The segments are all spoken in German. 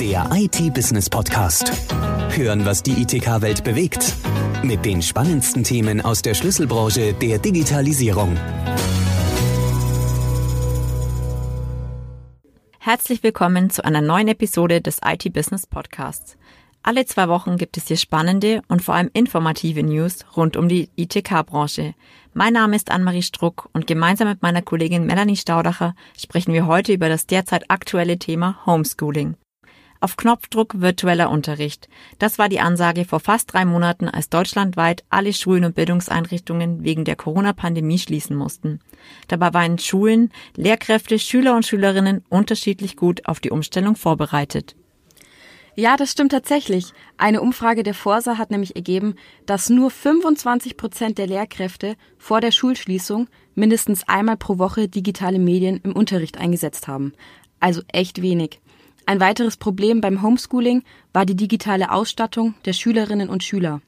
Der IT-Business-Podcast. Hören, was die ITK-Welt bewegt. Mit den spannendsten Themen aus der Schlüsselbranche der Digitalisierung. Herzlich willkommen zu einer neuen Episode des IT-Business-Podcasts. Alle zwei Wochen gibt es hier spannende und vor allem informative News rund um die ITK-Branche. Mein Name ist Anne-Marie Struck und gemeinsam mit meiner Kollegin Melanie Staudacher sprechen wir heute über das derzeit aktuelle Thema Homeschooling. Auf Knopfdruck virtueller Unterricht. Das war die Ansage vor fast drei Monaten, als deutschlandweit alle Schulen und Bildungseinrichtungen wegen der Corona-Pandemie schließen mussten. Dabei waren Schulen, Lehrkräfte, Schüler und Schülerinnen unterschiedlich gut auf die Umstellung vorbereitet. Ja, das stimmt tatsächlich. Eine Umfrage der Forsa hat nämlich ergeben, dass nur 25 Prozent der Lehrkräfte vor der Schulschließung mindestens einmal pro Woche digitale Medien im Unterricht eingesetzt haben. Also echt wenig. Ein weiteres Problem beim Homeschooling war die digitale Ausstattung der Schülerinnen und Schüler.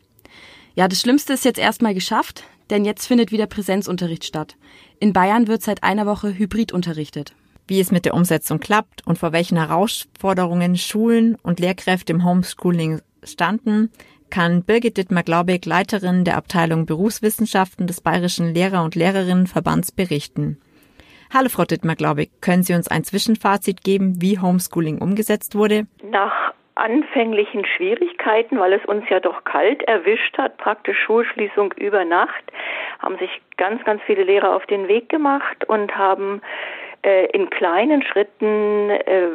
Ja, das Schlimmste ist jetzt erstmal geschafft, denn jetzt findet wieder Präsenzunterricht statt. In Bayern wird seit einer Woche hybrid unterrichtet wie es mit der Umsetzung klappt und vor welchen Herausforderungen Schulen und Lehrkräfte im Homeschooling standen, kann Birgit Dittmar-Glaubig, Leiterin der Abteilung Berufswissenschaften des Bayerischen Lehrer- und Lehrerinnenverbands, berichten. Hallo Frau Dittmar-Glaubig, können Sie uns ein Zwischenfazit geben, wie Homeschooling umgesetzt wurde? Nach anfänglichen Schwierigkeiten, weil es uns ja doch kalt erwischt hat, praktisch Schulschließung über Nacht, haben sich ganz, ganz viele Lehrer auf den Weg gemacht und haben in kleinen Schritten äh,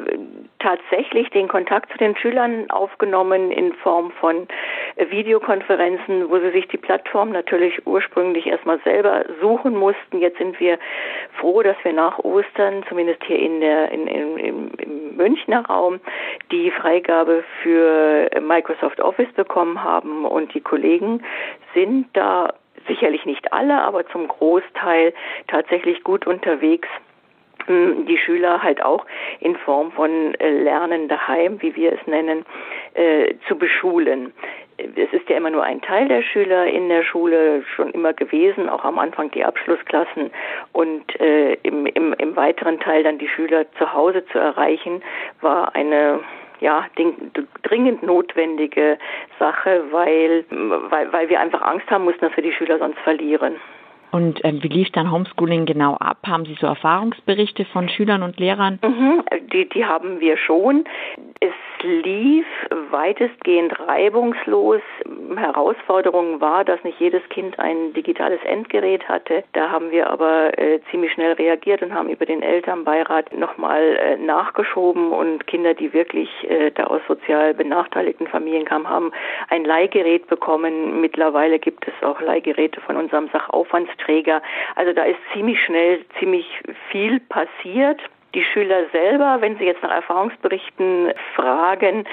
tatsächlich den Kontakt zu den Schülern aufgenommen in Form von äh, Videokonferenzen, wo sie sich die Plattform natürlich ursprünglich erstmal selber suchen mussten. Jetzt sind wir froh, dass wir nach Ostern, zumindest hier in der, in, in, im, im Münchner Raum, die Freigabe für Microsoft Office bekommen haben und die Kollegen sind da sicherlich nicht alle, aber zum Großteil tatsächlich gut unterwegs die Schüler halt auch in Form von äh, Lernen daheim, wie wir es nennen, äh, zu beschulen. Es ist ja immer nur ein Teil der Schüler in der Schule schon immer gewesen, auch am Anfang die Abschlussklassen und äh, im, im, im weiteren Teil dann die Schüler zu Hause zu erreichen, war eine ja, dringend notwendige Sache, weil, weil, weil wir einfach Angst haben mussten, dass wir die Schüler sonst verlieren. Und äh, wie lief dann Homeschooling genau ab? Haben Sie so Erfahrungsberichte von Schülern und Lehrern? Mhm, die, die haben wir schon. Es lief weitestgehend reibungslos. Herausforderung war, dass nicht jedes Kind ein digitales Endgerät hatte. Da haben wir aber äh, ziemlich schnell reagiert und haben über den Elternbeirat nochmal äh, nachgeschoben und Kinder, die wirklich äh, da aus sozial benachteiligten Familien kamen, haben ein Leihgerät bekommen. Mittlerweile gibt es auch Leihgeräte von unserem Sachaufwandsträger. Also da ist ziemlich schnell ziemlich viel passiert. Die Schüler selber, wenn sie jetzt nach Erfahrungsberichten fragen,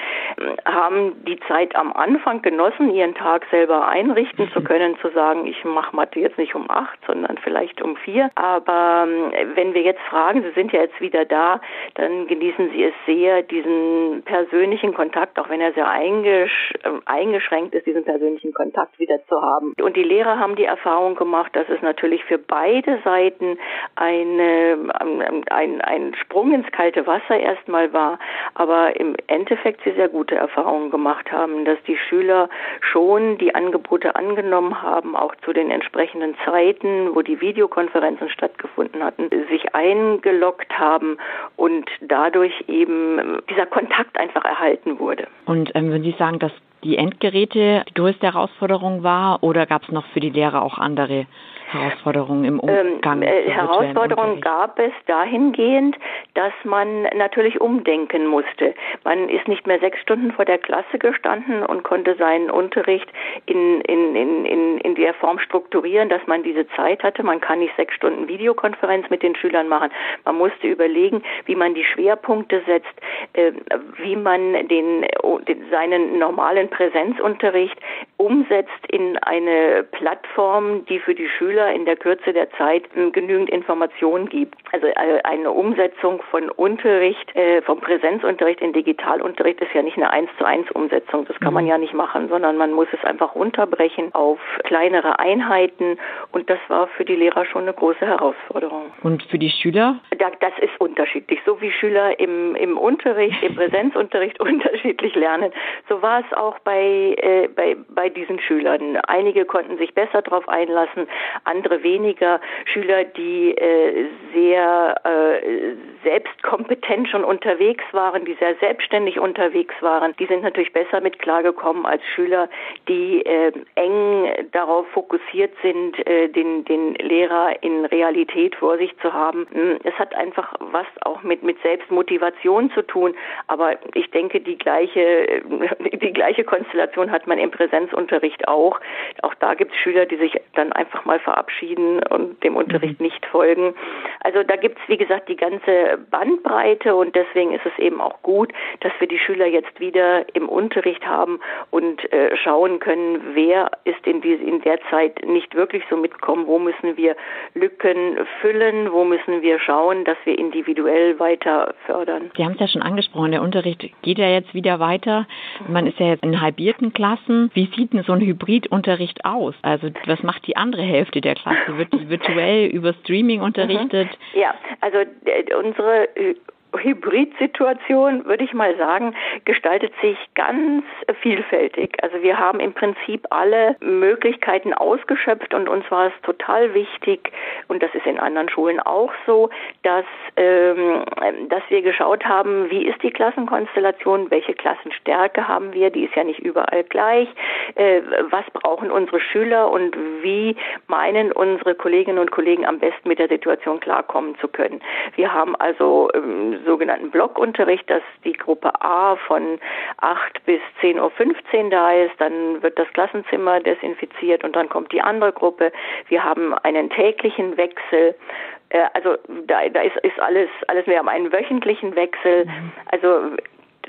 haben die Zeit am Anfang genossen, ihren Tag selber einrichten zu können, zu sagen, ich mache Mathe jetzt nicht um acht, sondern vielleicht um vier. Aber ähm, wenn wir jetzt fragen, Sie sind ja jetzt wieder da, dann genießen Sie es sehr, diesen persönlichen Kontakt, auch wenn er sehr eingesch ähm, eingeschränkt ist, diesen persönlichen Kontakt wieder zu haben. Und die Lehrer haben die Erfahrung gemacht, dass es natürlich für beide Seiten eine, ähm, ein, ein Sprung ins kalte Wasser erstmal war, aber im Endeffekt sie sehr gute Erfahrungen gemacht haben, dass die Schüler schon die Angebote angenommen haben, auch zu den entsprechenden Zeiten, wo die Videokonferenzen stattgefunden hatten, sich eingeloggt haben und dadurch eben dieser Kontakt einfach erhalten wurde. Und ähm, wenn Sie sagen, dass die Endgeräte die größte Herausforderung war oder gab es noch für die Lehrer auch andere Herausforderungen im Umgang? Ähm, äh, Herausforderungen gab es dahingehend, dass man natürlich umdenken musste. Man ist nicht mehr sechs Stunden vor der Klasse gestanden und konnte seinen Unterricht in, in, in, in, in der Form strukturieren, dass man diese Zeit hatte. Man kann nicht sechs Stunden Videokonferenz mit den Schülern machen. Man musste überlegen, wie man die Schwerpunkte setzt, äh, wie man den, den seinen normalen Präsenzunterricht umsetzt in eine Plattform, die für die Schüler in der Kürze der Zeit hm, genügend Informationen gibt. Also äh, eine Umsetzung von Unterricht, äh, vom Präsenzunterricht in Digitalunterricht ist ja nicht eine eins zu eins Umsetzung. Das kann man mhm. ja nicht machen, sondern man muss es einfach runterbrechen auf kleinere Einheiten und das war für die Lehrer schon eine große Herausforderung. Und für die Schüler? das ist unterschiedlich. So wie Schüler im, im Unterricht, im Präsenzunterricht unterschiedlich lernen, so war es auch bei, äh, bei, bei diesen Schülern. Einige konnten sich besser darauf einlassen, andere weniger. Schüler, die äh, sehr äh, selbstkompetent schon unterwegs waren, die sehr selbstständig unterwegs waren, die sind natürlich besser mit klargekommen als Schüler, die äh, eng darauf fokussiert sind, äh, den, den Lehrer in Realität vor sich zu haben. Hm, es hat einfach was auch mit, mit Selbstmotivation zu tun, aber ich denke, die gleiche, die gleiche Konstellation hat man im Präsenzunterricht auch. Auch da gibt es Schüler, die sich dann einfach mal verabschieden und dem Unterricht mhm. nicht folgen. Also da gibt es, wie gesagt, die ganze Bandbreite und deswegen ist es eben auch gut, dass wir die Schüler jetzt wieder im Unterricht haben und äh, schauen können, wer ist in, diese, in der Zeit nicht wirklich so mitgekommen, wo müssen wir Lücken füllen, wo müssen wir schauen, dass wir individuell weiter fördern. Sie haben es ja schon angesprochen, der Unterricht geht ja jetzt wieder weiter. Man ist ja jetzt in halbierten Klassen. Wie sieht denn so ein Hybridunterricht aus? Also was macht die andere Hälfte der Klasse? Wird die virtuell über Streaming unterrichtet? Mhm. Ja, also äh, unsere äh, Hybridsituation, würde ich mal sagen, gestaltet sich ganz vielfältig. Also wir haben im Prinzip alle Möglichkeiten ausgeschöpft und uns war es total wichtig, und das ist in anderen Schulen auch so, dass, ähm, dass wir geschaut haben, wie ist die Klassenkonstellation, welche Klassenstärke haben wir, die ist ja nicht überall gleich, äh, was brauchen unsere Schüler und wie meinen unsere Kolleginnen und Kollegen am besten mit der Situation klarkommen zu können. Wir haben also ähm, sogenannten Blockunterricht, dass die Gruppe A von 8 bis 10.15 Uhr da ist, dann wird das Klassenzimmer desinfiziert und dann kommt die andere Gruppe. Wir haben einen täglichen Wechsel äh, also da, da ist, ist alles, alles, wir haben einen wöchentlichen Wechsel. Mhm. Also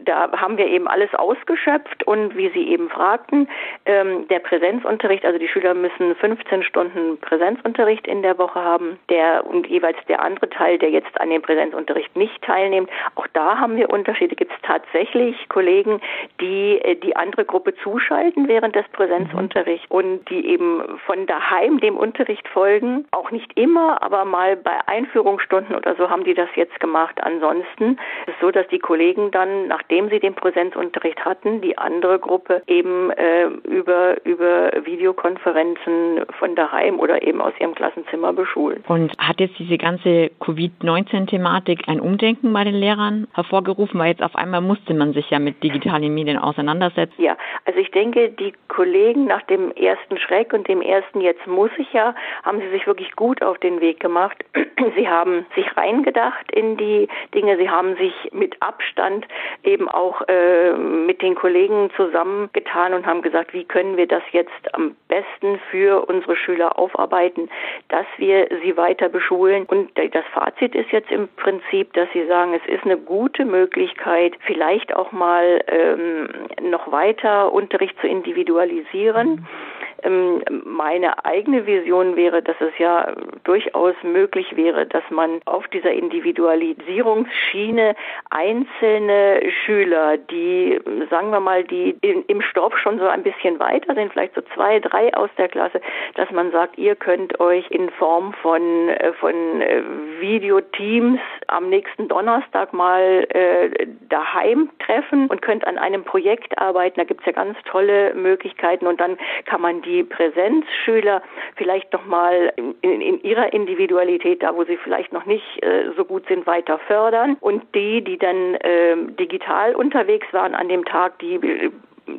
da haben wir eben alles ausgeschöpft und wie Sie eben fragten, ähm, der Präsenzunterricht, also die Schüler müssen 15 Stunden Präsenzunterricht in der Woche haben, der und jeweils der andere Teil, der jetzt an dem Präsenzunterricht nicht teilnimmt. Auch da haben wir Unterschiede. Gibt es tatsächlich Kollegen, die äh, die andere Gruppe zuschalten während des Präsenzunterrichts und die eben von daheim dem Unterricht folgen. Auch nicht immer, aber mal bei Einführungsstunden oder so haben die das jetzt gemacht. Ansonsten ist es so, dass die Kollegen dann nach nachdem sie den Präsenzunterricht hatten, die andere Gruppe eben äh, über, über Videokonferenzen von daheim oder eben aus ihrem Klassenzimmer beschulen. Und hat jetzt diese ganze Covid-19-Thematik ein Umdenken bei den Lehrern hervorgerufen, weil jetzt auf einmal musste man sich ja mit digitalen Medien auseinandersetzen? Ja, also ich denke, die Kollegen nach dem ersten Schreck und dem ersten jetzt muss ich ja, haben sie sich wirklich gut auf den Weg gemacht. Sie haben sich reingedacht in die Dinge, sie haben sich mit Abstand eben auch äh, mit den Kollegen zusammengetan und haben gesagt, wie können wir das jetzt am besten für unsere Schüler aufarbeiten, dass wir sie weiter beschulen. Und das Fazit ist jetzt im Prinzip, dass sie sagen, es ist eine gute Möglichkeit, vielleicht auch mal ähm, noch weiter Unterricht zu individualisieren. Mhm meine eigene Vision wäre, dass es ja durchaus möglich wäre, dass man auf dieser Individualisierungsschiene einzelne Schüler, die, sagen wir mal, die im Stoff schon so ein bisschen weiter sind, vielleicht so zwei, drei aus der Klasse, dass man sagt, ihr könnt euch in Form von, äh, von äh, Videoteams am nächsten Donnerstag mal äh, daheim treffen und könnt an einem Projekt arbeiten. Da gibt es ja ganz tolle Möglichkeiten und dann kann man die die Präsenzschüler vielleicht nochmal in, in, in ihrer Individualität, da wo sie vielleicht noch nicht äh, so gut sind, weiter fördern. Und die, die dann äh, digital unterwegs waren an dem Tag, die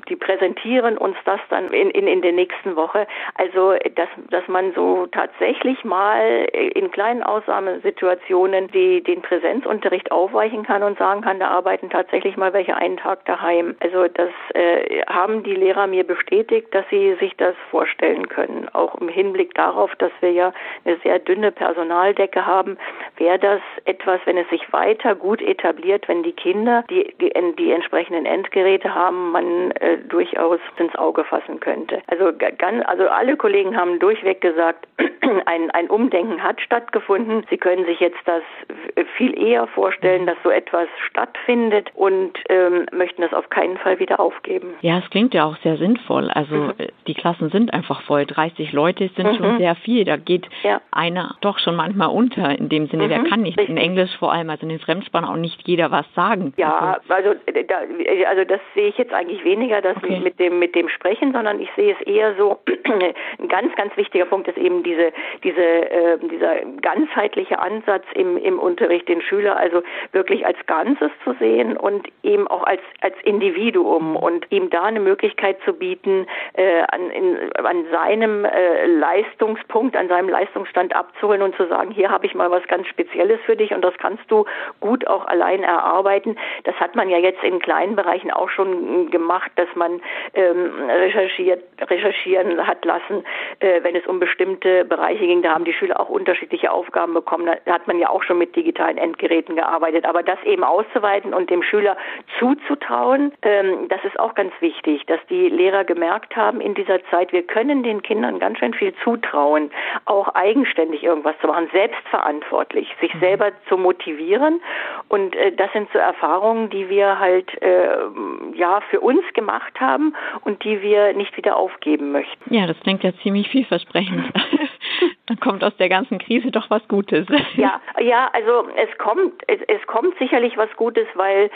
die präsentieren uns das dann in, in, in der nächsten Woche. Also, dass, dass man so tatsächlich mal in kleinen Ausnahmesituationen die, den Präsenzunterricht aufweichen kann und sagen kann, da arbeiten tatsächlich mal welche einen Tag daheim. Also, das äh, haben die Lehrer mir bestätigt, dass sie sich das vorstellen können. Auch im Hinblick darauf, dass wir ja eine sehr dünne Personaldecke haben, wäre das etwas, wenn es sich weiter gut etabliert, wenn die Kinder die, die, die entsprechenden Endgeräte haben, man äh, äh, durchaus ins Auge fassen könnte. Also, ganz, also alle Kollegen haben durchweg gesagt, ein, ein Umdenken hat stattgefunden. Sie können sich jetzt das viel eher vorstellen, dass so etwas stattfindet und ähm, möchten das auf keinen Fall wieder aufgeben. Ja, es klingt ja auch sehr sinnvoll. Also mhm. Äh, die Klassen sind einfach voll. 30 Leute sind mhm. schon sehr viel. Da geht ja. einer doch schon manchmal unter. In dem Sinne, mhm. der kann nicht in Englisch vor allem, also in den Fremdsprachen auch nicht jeder was sagen. Ja, also, also, da, also das sehe ich jetzt eigentlich weniger, das okay. mit dem mit dem Sprechen, sondern ich sehe es eher so. ein ganz ganz wichtiger Punkt ist eben diese diese äh, dieser ganzheitliche Ansatz im im Unterricht, den Schüler also wirklich als Ganzes zu sehen und eben auch als als Individuum und ihm da eine Möglichkeit zu bieten, äh, an, in, an seinem äh, Leistungspunkt, an seinem Leistungsstand abzuholen und zu sagen, hier habe ich mal was ganz Spezielles für dich und das kannst du gut auch allein erarbeiten. Das hat man ja jetzt in kleinen Bereichen auch schon gemacht, dass man ähm, recherchiert, recherchieren hat lassen, äh, wenn es um bestimmte Bereiche ging. Da haben die Schüler auch unterschiedliche Aufgaben bekommen. Da hat man ja auch schon mit digitalen Endgeräten gearbeitet. Aber das eben auszuweiten und dem Schüler zuzutrauen, ähm, das ist auch ganz wichtig, dass die Lehrer gemerkt haben in dieser Zeit, wir können den Kindern ganz schön viel zutrauen, auch eigenständig irgendwas zu machen, selbstverantwortlich, sich mhm. selber zu motivieren. Und äh, das sind so Erfahrungen, die wir halt äh, ja für uns gemacht haben und die wir nicht wieder aufgeben möchten. Ja, das klingt ja ziemlich vielversprechend. Dann kommt aus der ganzen Krise doch was Gutes. Ja, ja, also es kommt, es, es kommt sicherlich was Gutes, weil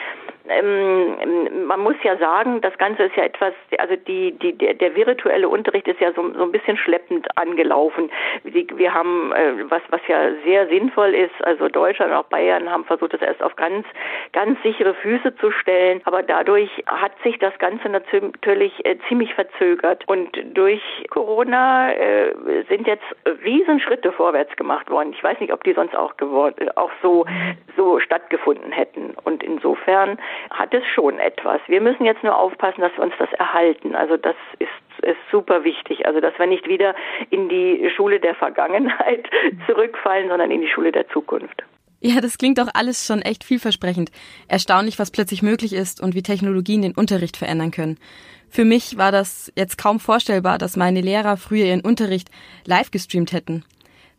ähm, man muss ja sagen, das Ganze ist ja etwas, also die, die, der, der virtuelle Unterricht ist ja so, so ein bisschen schleppend angelaufen. Wir haben, äh, was, was ja sehr sinnvoll ist, also Deutschland und auch Bayern haben versucht, das erst auf ganz, ganz sichere Füße zu stellen, aber dadurch hat sich das Ganze natürlich äh, ziemlich verzögert und durch Corona äh, sind jetzt Riesenschritte vorwärts gemacht worden. Ich weiß nicht, ob die sonst auch geworden, auch so, so stattgefunden hätten und insofern hat es schon etwas. Wir müssen jetzt nur aufpassen, dass wir uns das erhalten. Also das ist ist super wichtig. Also, dass wir nicht wieder in die Schule der Vergangenheit zurückfallen, sondern in die Schule der Zukunft. Ja, das klingt auch alles schon echt vielversprechend. Erstaunlich, was plötzlich möglich ist und wie Technologien den Unterricht verändern können. Für mich war das jetzt kaum vorstellbar, dass meine Lehrer früher ihren Unterricht live gestreamt hätten.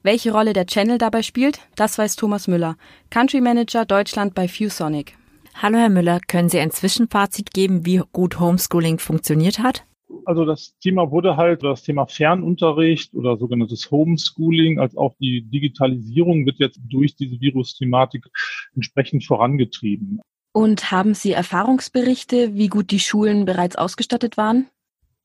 Welche Rolle der Channel dabei spielt, das weiß Thomas Müller, Country Manager Deutschland bei ViewSonic. Hallo Herr Müller, können Sie ein Zwischenfazit geben, wie gut Homeschooling funktioniert hat? Also das Thema wurde halt, das Thema Fernunterricht oder sogenanntes Homeschooling, als auch die Digitalisierung wird jetzt durch diese Virus-Thematik entsprechend vorangetrieben. Und haben Sie Erfahrungsberichte, wie gut die Schulen bereits ausgestattet waren?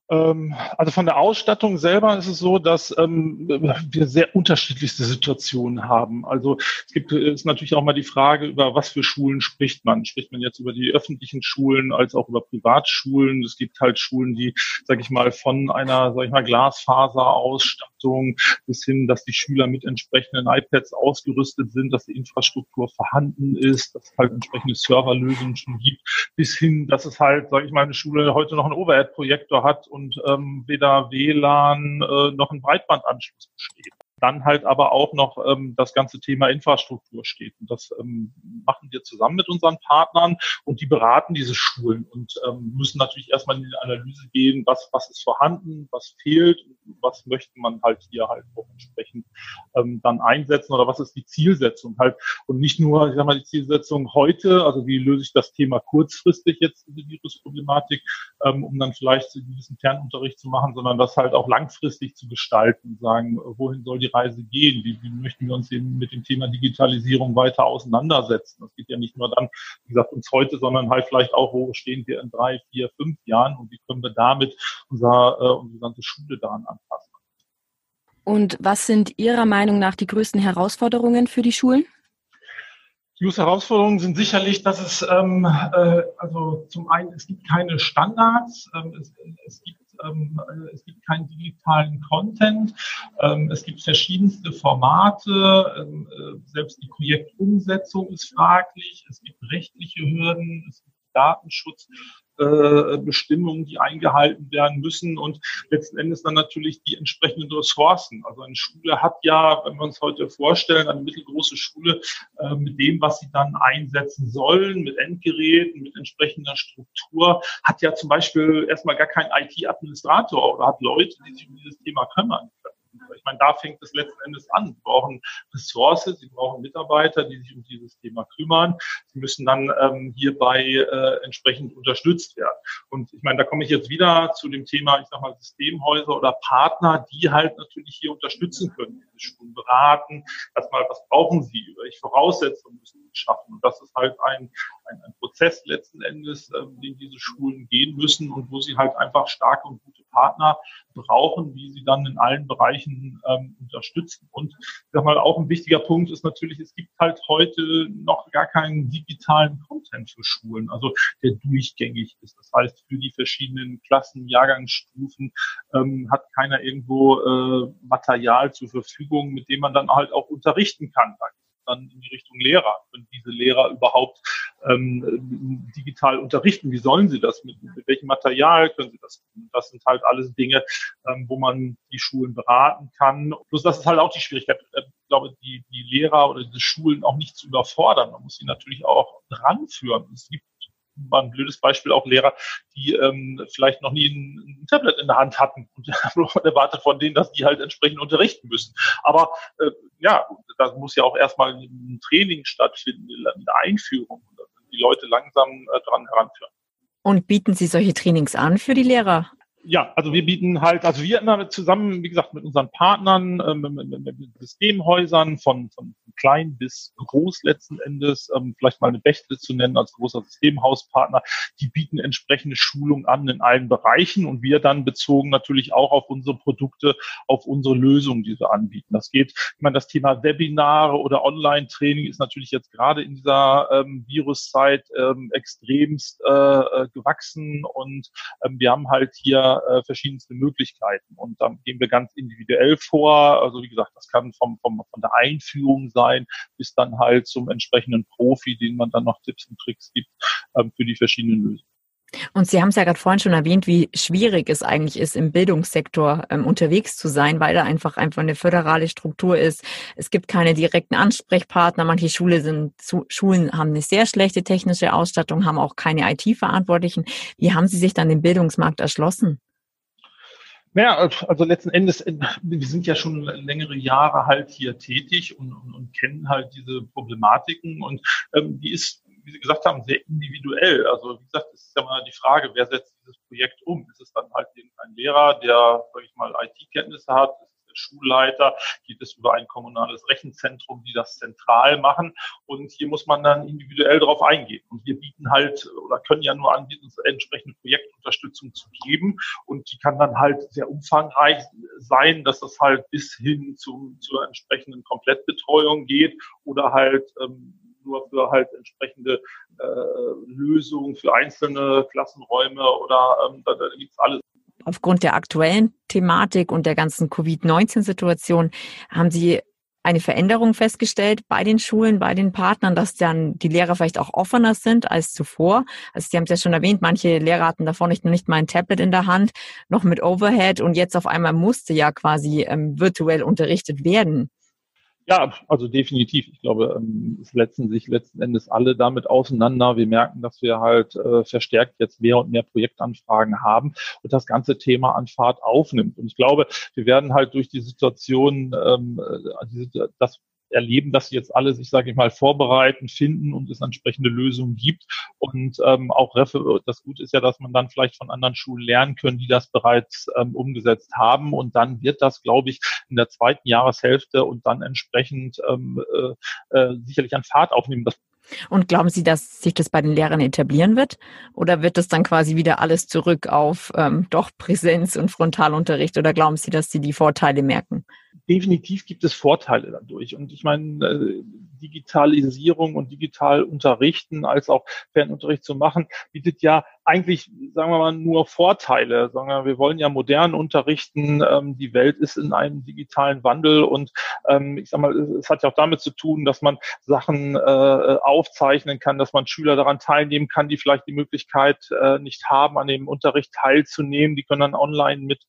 Ähm, also von der Ausstattung selber ist es so, dass ähm, wir sehr unterschiedlichste Situationen haben. Also es gibt ist natürlich auch mal die Frage, über was für Schulen spricht man. Spricht man jetzt über die öffentlichen Schulen als auch über Privatschulen? Es gibt halt Schulen, die, sage ich mal, von einer, sag ich mal, Glasfaserausstattung bis hin, dass die Schüler mit entsprechenden iPads ausgerüstet sind, dass die Infrastruktur vorhanden ist, dass es halt entsprechende Serverlösungen schon gibt, bis hin, dass es halt, sage ich mal, eine Schule heute noch einen Overhead-Projektor hat und ähm, weder WLAN äh, noch ein Breitbandanschluss besteht dann halt aber auch noch ähm, das ganze Thema Infrastruktur steht. Und das ähm, machen wir zusammen mit unseren Partnern und die beraten diese Schulen und ähm, müssen natürlich erstmal in die Analyse gehen, was, was ist vorhanden, was fehlt, was möchte man halt hier halt auch entsprechend ähm, dann einsetzen oder was ist die Zielsetzung halt. Und nicht nur, ich sag mal, die Zielsetzung heute, also wie löse ich das Thema kurzfristig jetzt diese Virusproblematik, ähm, um dann vielleicht einen gewissen Fernunterricht zu machen, sondern das halt auch langfristig zu gestalten sagen, wohin soll die Reise gehen? Wie, wie möchten wir uns eben mit dem Thema Digitalisierung weiter auseinandersetzen? Das geht ja nicht nur dann, wie gesagt, uns heute, sondern halt vielleicht auch, wo stehen wir in drei, vier, fünf Jahren und wie können wir damit unser, äh, unsere ganze Schule daran anpassen? Und was sind Ihrer Meinung nach die größten Herausforderungen für die Schulen? Die Herausforderungen sind sicherlich, dass es ähm, äh, also zum einen es gibt keine Standards, ähm, es, es, gibt ähm, es gibt keinen digitalen Content, ähm, es gibt verschiedenste Formate, ähm, äh, selbst die Projektumsetzung ist fraglich, es gibt rechtliche Hürden, es gibt Datenschutz. Äh, Bestimmungen, die eingehalten werden müssen und letzten Endes dann natürlich die entsprechenden Ressourcen. Also eine Schule hat ja, wenn wir uns heute vorstellen, eine mittelgroße Schule äh, mit dem, was sie dann einsetzen sollen, mit Endgeräten, mit entsprechender Struktur, hat ja zum Beispiel erstmal gar keinen IT-Administrator oder hat Leute, die sich um dieses Thema kümmern Ich meine, da fängt es letzten Endes an. Sie brauchen Ressourcen, sie brauchen Mitarbeiter, die sich um dieses Thema kümmern. Sie müssen dann ähm, hierbei äh, entsprechend unterstützt werden. Und ich meine, da komme ich jetzt wieder zu dem Thema, ich sag mal, Systemhäuser oder Partner, die halt natürlich hier unterstützen können, diese Schulen beraten, erstmal, was brauchen sie, welche Voraussetzungen müssen schaffen. Und das ist halt ein, ein, ein Prozess letzten Endes, äh, den diese Schulen gehen müssen und wo sie halt einfach starke und gute Partner brauchen, die sie dann in allen Bereichen ähm, unterstützen. Und ich sag mal, auch ein wichtiger Punkt ist natürlich, es gibt halt heute noch gar keinen digitalen Content für Schulen, also der durchgängig ist. Das heißt, für die verschiedenen Klassen, Jahrgangsstufen ähm, hat keiner irgendwo äh, Material zur Verfügung, mit dem man dann halt auch unterrichten kann. Da dann in die Richtung Lehrer. Können diese Lehrer überhaupt ähm, digital unterrichten? Wie sollen sie das? Mit, mit welchem Material können sie das tun? Das sind halt alles Dinge, ähm, wo man die Schulen beraten kann. Plus das ist halt auch die Schwierigkeit. Ich glaube, die, die Lehrer oder die Schulen auch nicht zu überfordern. Man muss sie natürlich auch ranführen. Es gibt mal ein blödes Beispiel auch Lehrer, die ähm, vielleicht noch nie ein, ein, Tablet in der Hand hatten und man erwartet von denen, dass die halt entsprechend unterrichten müssen. Aber äh, ja, da muss ja auch erstmal ein Training stattfinden, eine Einführung, die Leute langsam äh, dran heranführen. Und bieten Sie solche Trainings an für die Lehrer? Ja, also wir bieten halt, also wir immer zusammen, wie gesagt, mit unseren Partnern, ähm, mit, mit, mit Systemhäusern von, von klein bis groß letzten Endes, ähm, vielleicht mal eine Bechtel zu nennen als großer Systemhauspartner, die bieten entsprechende Schulungen an in allen Bereichen und wir dann bezogen natürlich auch auf unsere Produkte, auf unsere Lösungen, die wir anbieten. Das geht, ich meine, das Thema Webinare oder Online-Training ist natürlich jetzt gerade in dieser ähm, Viruszeit ähm, extremst äh, äh gewachsen und ähm, wir haben halt hier äh, verschiedenste Möglichkeiten. Und dann gehen wir ganz individuell vor. Also wie gesagt, das kann vom, vom, von der Einführung sein bis dann halt zum entsprechenden Profi, den man dann noch Tipps und Tricks gibt ähm, für die verschiedenen Lösungen. Und Sie haben es ja gerade vorhin schon erwähnt, wie schwierig es eigentlich ist, im Bildungssektor ähm, unterwegs zu sein, weil da einfach einfach eine föderale Struktur ist. Es gibt keine direkten Ansprechpartner. Manche Schule sind, zu, Schulen haben eine sehr schlechte technische Ausstattung, haben auch keine IT-Verantwortlichen. Wie haben Sie sich dann den Bildungsmarkt erschlossen? Naja, also letzten Endes, äh, wir sind ja schon längere Jahre halt hier tätig und, und, und kennen halt diese Problematiken und ähm, die ist wie Sie gesagt haben, sehr individuell. Also wie gesagt, es ist ja mal die Frage, wer setzt dieses Projekt um? Ist es dann halt irgendein Lehrer, der, sage ich mal, IT-Kenntnisse hat? Ist Schulleiter? Geht es über ein kommunales Rechenzentrum, die das zentral machen? Und hier muss man dann individuell darauf eingehen. Und wir bieten halt oder können ja nur anbieten, entsprechende Projektunterstützung zu geben. Und die kann dann halt sehr umfangreich sein, dass das halt bis hin zu, zur entsprechenden Komplettbetreuung geht oder halt ähm, nur für halt entsprechende äh, Lösungen für einzelne Klassenräume oder ähm, da, da gibt's alles. Aufgrund der aktuellen Thematik und der ganzen Covid-19-Situation haben Sie eine Veränderung festgestellt bei den Schulen, bei den Partnern, dass dann die Lehrer vielleicht auch offener sind als zuvor. Also Sie haben es ja schon erwähnt, manche Lehrer hatten davor nicht, nicht mal ein Tablet in der Hand, noch mit Overhead und jetzt auf einmal musste ja quasi ähm, virtuell unterrichtet werden. Ja, also definitiv. Ich glaube, ähm, es setzen sich letzten Endes alle damit auseinander. Wir merken, dass wir halt äh, verstärkt jetzt mehr und mehr Projektanfragen haben und das ganze Thema an Fahrt aufnimmt. Und ich glaube, wir werden halt durch die Situation, ähm, äh, das erleben, dass sie jetzt alle sich, sage ich mal, vorbereiten, finden und es entsprechende Lösungen gibt. Und ähm, auch das Gute ist ja, dass man dann vielleicht von anderen Schulen lernen können, die das bereits ähm, umgesetzt haben. Und dann wird das, glaube ich, in der zweiten Jahreshälfte und dann entsprechend ähm, äh, äh, sicherlich an Fahrt aufnehmen. Das und glauben Sie, dass sich das bei den Lehrern etablieren wird? Oder wird das dann quasi wieder alles zurück auf ähm, doch Präsenz und Frontalunterricht? Oder glauben Sie, dass Sie die Vorteile merken? Definitiv gibt es Vorteile dadurch. Und ich meine, äh, Digitalisierung und digital unterrichten als auch Fernunterricht zu machen, bietet ja eigentlich, sagen wir mal, nur Vorteile, sondern wir wollen ja modern unterrichten. Ähm, die Welt ist in einem digitalen Wandel und ähm, ich sag mal, es hat ja auch damit zu tun, dass man Sachen äh, aufzeichnen kann, dass man Schüler daran teilnehmen kann, die vielleicht die Möglichkeit äh, nicht haben, an dem Unterricht teilzunehmen. Die können dann online mit,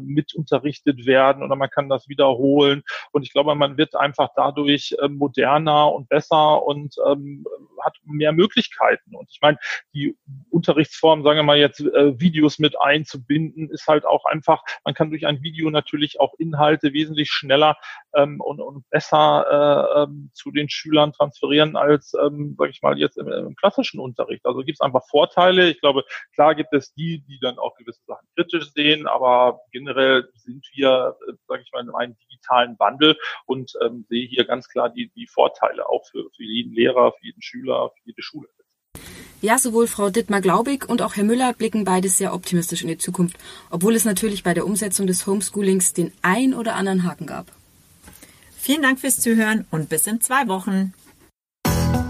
mit unterrichtet werden oder man kann das wiederholen. Und ich glaube, man wird einfach dadurch äh, moderner und besser und ähm, hat mehr Möglichkeiten. Und ich meine, die Unterrichtsform, sagen wir mal jetzt, äh, Videos mit einzubinden, ist halt auch einfach, man kann durch ein Video natürlich auch Inhalte wesentlich schneller ähm, und, und besser äh, ähm, zu den Schülern transferieren als, ähm, sage ich mal, jetzt im, im klassischen Unterricht. Also gibt es einfach Vorteile. Ich glaube, klar gibt es die, die dann auch gewisse Sachen kritisch sehen, aber generell sind wir, äh, sage ich mal, in einem digitalen Wandel und ähm, sehe hier ganz klar die, die Vorteile auch für, für jeden Lehrer, für jeden Schüler, für jede Schule. Ja, sowohl Frau Dittmar-Glaubig und auch Herr Müller blicken beide sehr optimistisch in die Zukunft, obwohl es natürlich bei der Umsetzung des Homeschoolings den ein oder anderen Haken gab. Vielen Dank fürs Zuhören und bis in zwei Wochen.